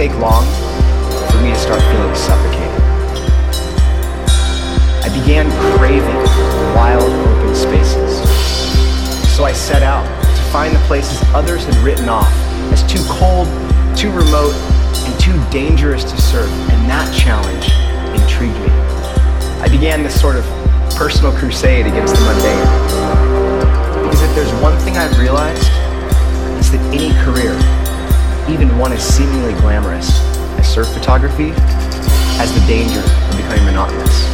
Take long for me to start feeling suffocated. I began craving wild open spaces. So I set out to find the places others had written off as too cold, too remote, and too dangerous to surf, and that challenge intrigued me. I began this sort of personal crusade against the mundane. Because if there's one thing I've realized, it's that any career, even one as seemingly glamorous as surf photography, has the danger of becoming monotonous.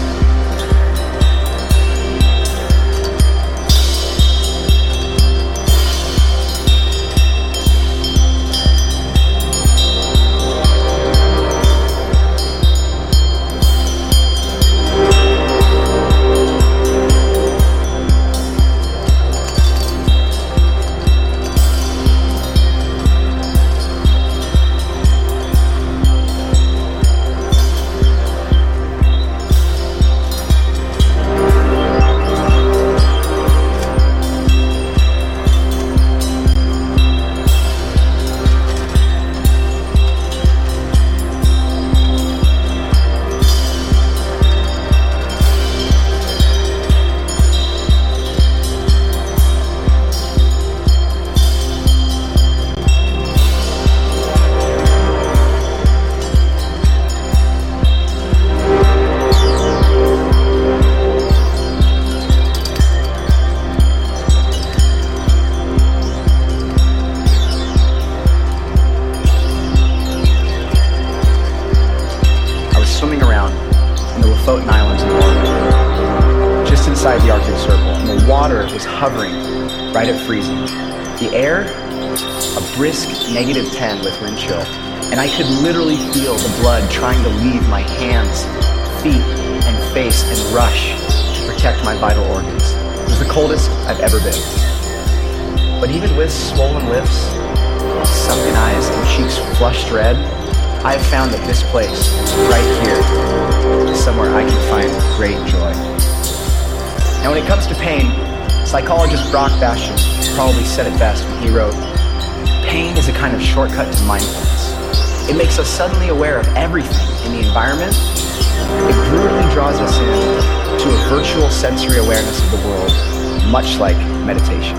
Negative 10 with wind chill, and I could literally feel the blood trying to leave my hands, feet, and face and rush to protect my vital organs. It was the coldest I've ever been. But even with swollen lips, sunken eyes, and cheeks flushed red, I have found that this place, right here, is somewhere I can find great joy. Now, when it comes to pain, psychologist Brock Bastion probably said it best when he wrote, Pain is a kind of shortcut to mindfulness. It makes us suddenly aware of everything in the environment. It brutally draws us in to a virtual sensory awareness of the world, much like meditation.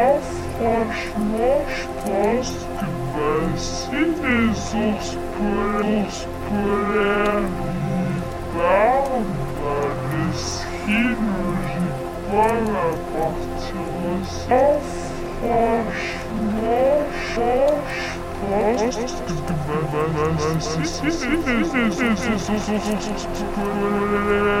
was von Schmachtast gemäß in dieses Prosperen barbares Hirn Barabachtes auf von Schmachtast gemäß in dieses Prosperen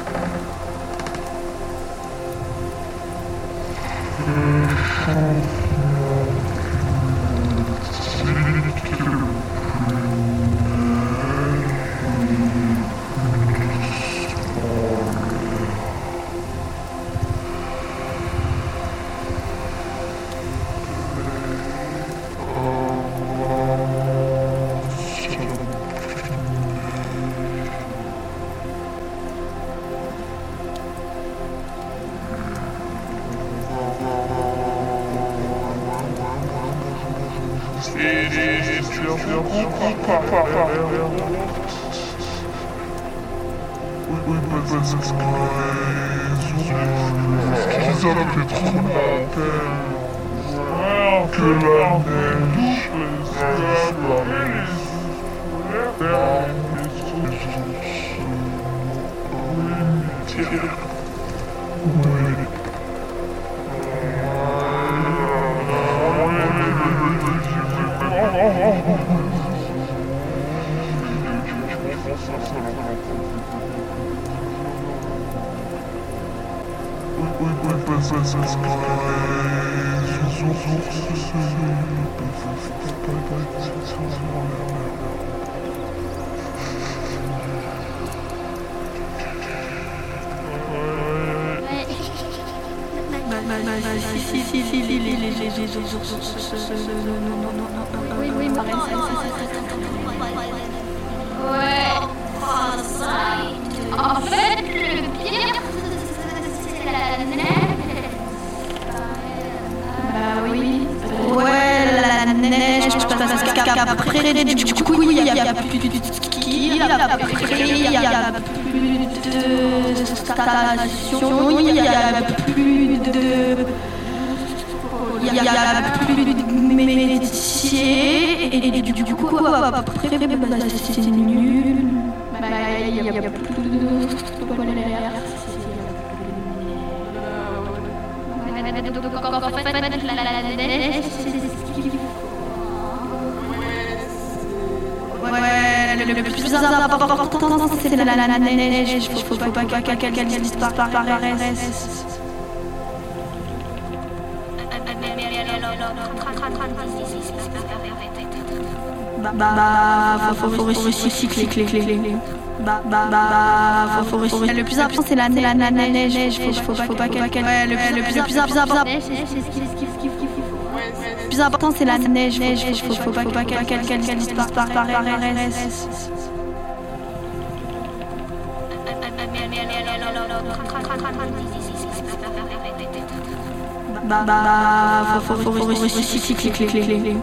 Oui, oui, ça, Ouais, en fait, le pire, c'est la neige. Bah oui. La neige, du coup, il n'y a plus de ski, il n'y a plus il n'y a de station, il plus de... Il plus de et du coup, après, nul. Il n'y a plus de le, plus important, c'est la, la, la neige. Faut, faut pas qu'elle disparaisse. Bah, bah, faut, faut, faut recycler, clé, clé. Bah, bah, bah, faut, faut. Le plus important, c'est la, la, la, la neige. Faut, faut, faut pas qu'elle. Ouais, le, plus, important. Plus important, c'est la neige. Faut, faut, faut pas, pas qu'elle, qu'elle, qu'elle disparaisse. Bah, bah, faut, faut, faut recycler, clé, clé, clé.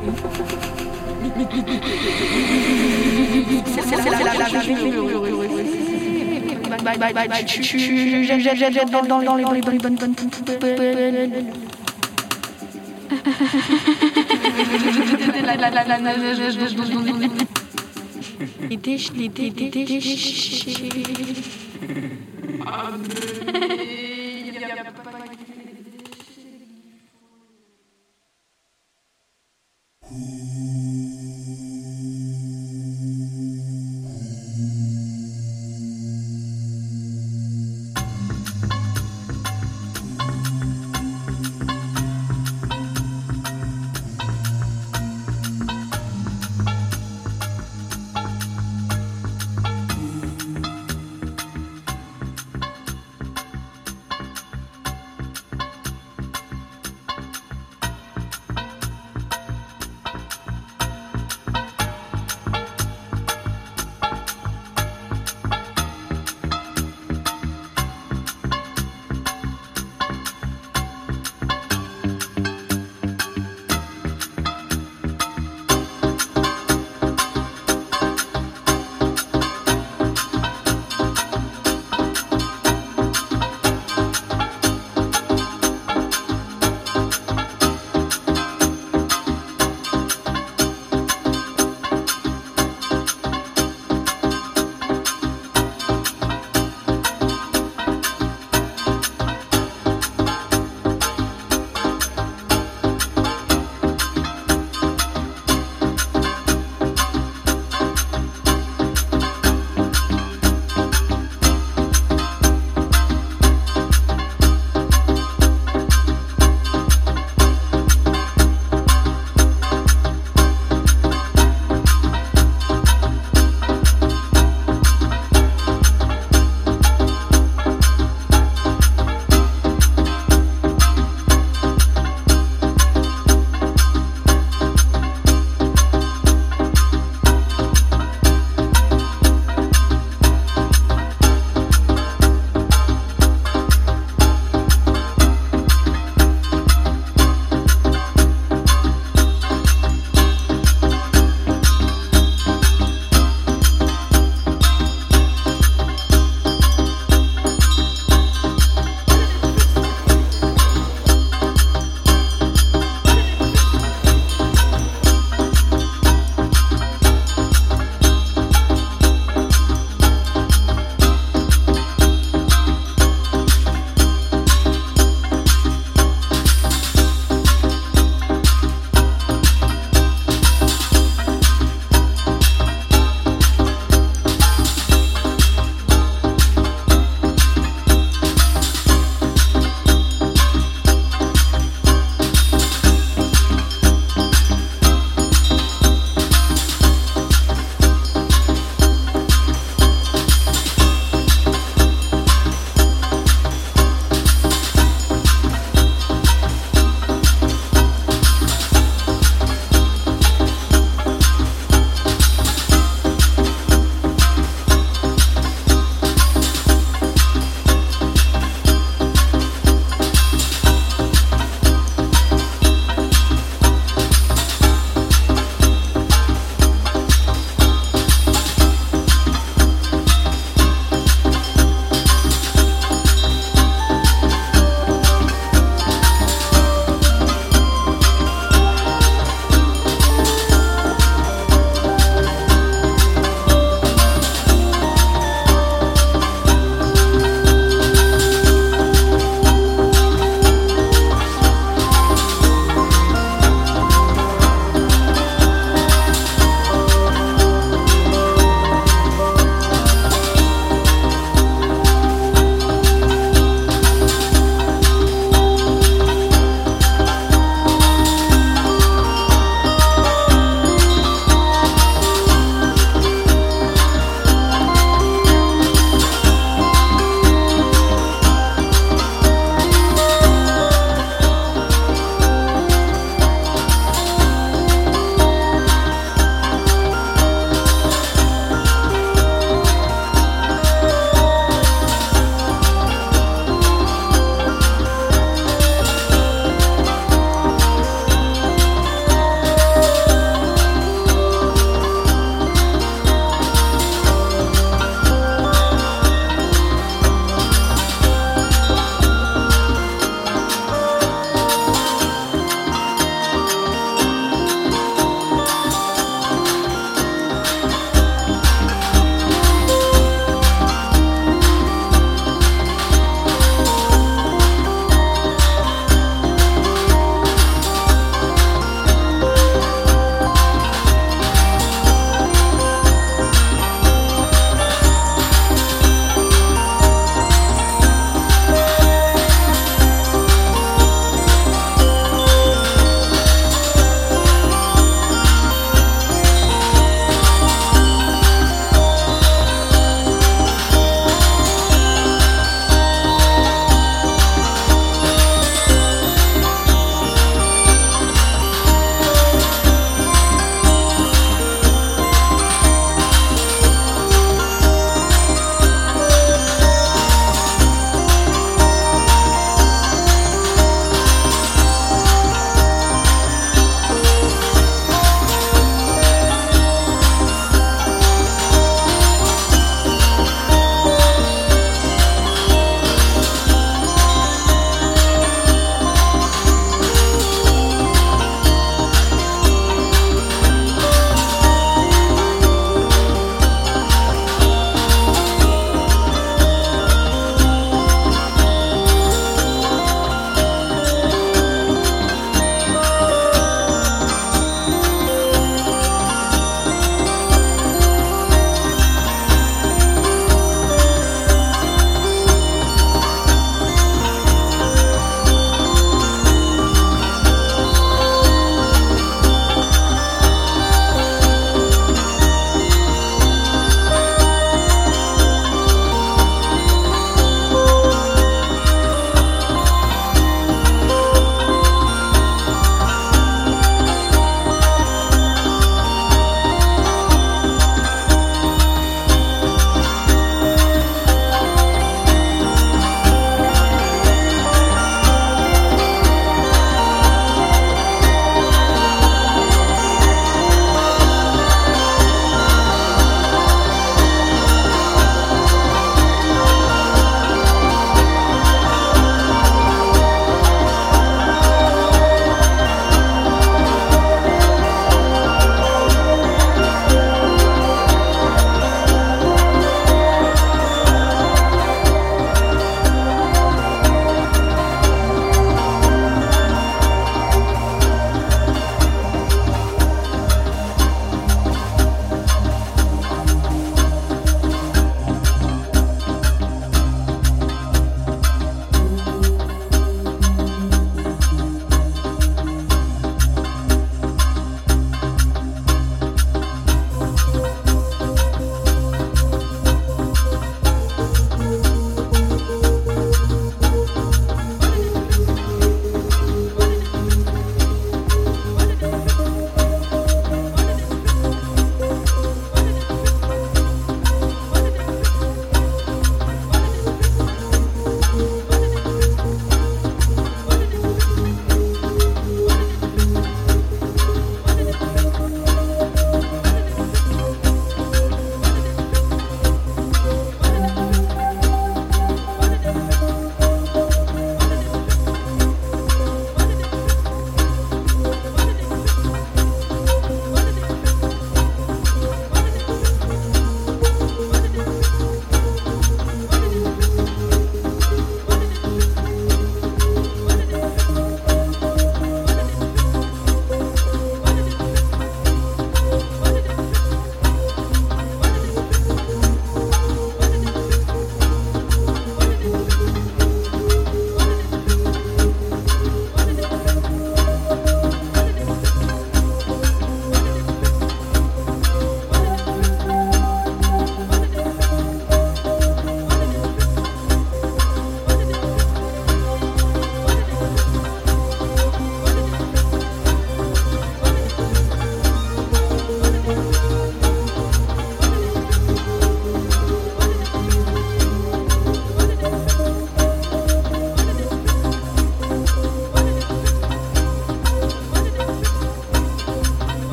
Les déchets, les déchets, les déchets. Ah,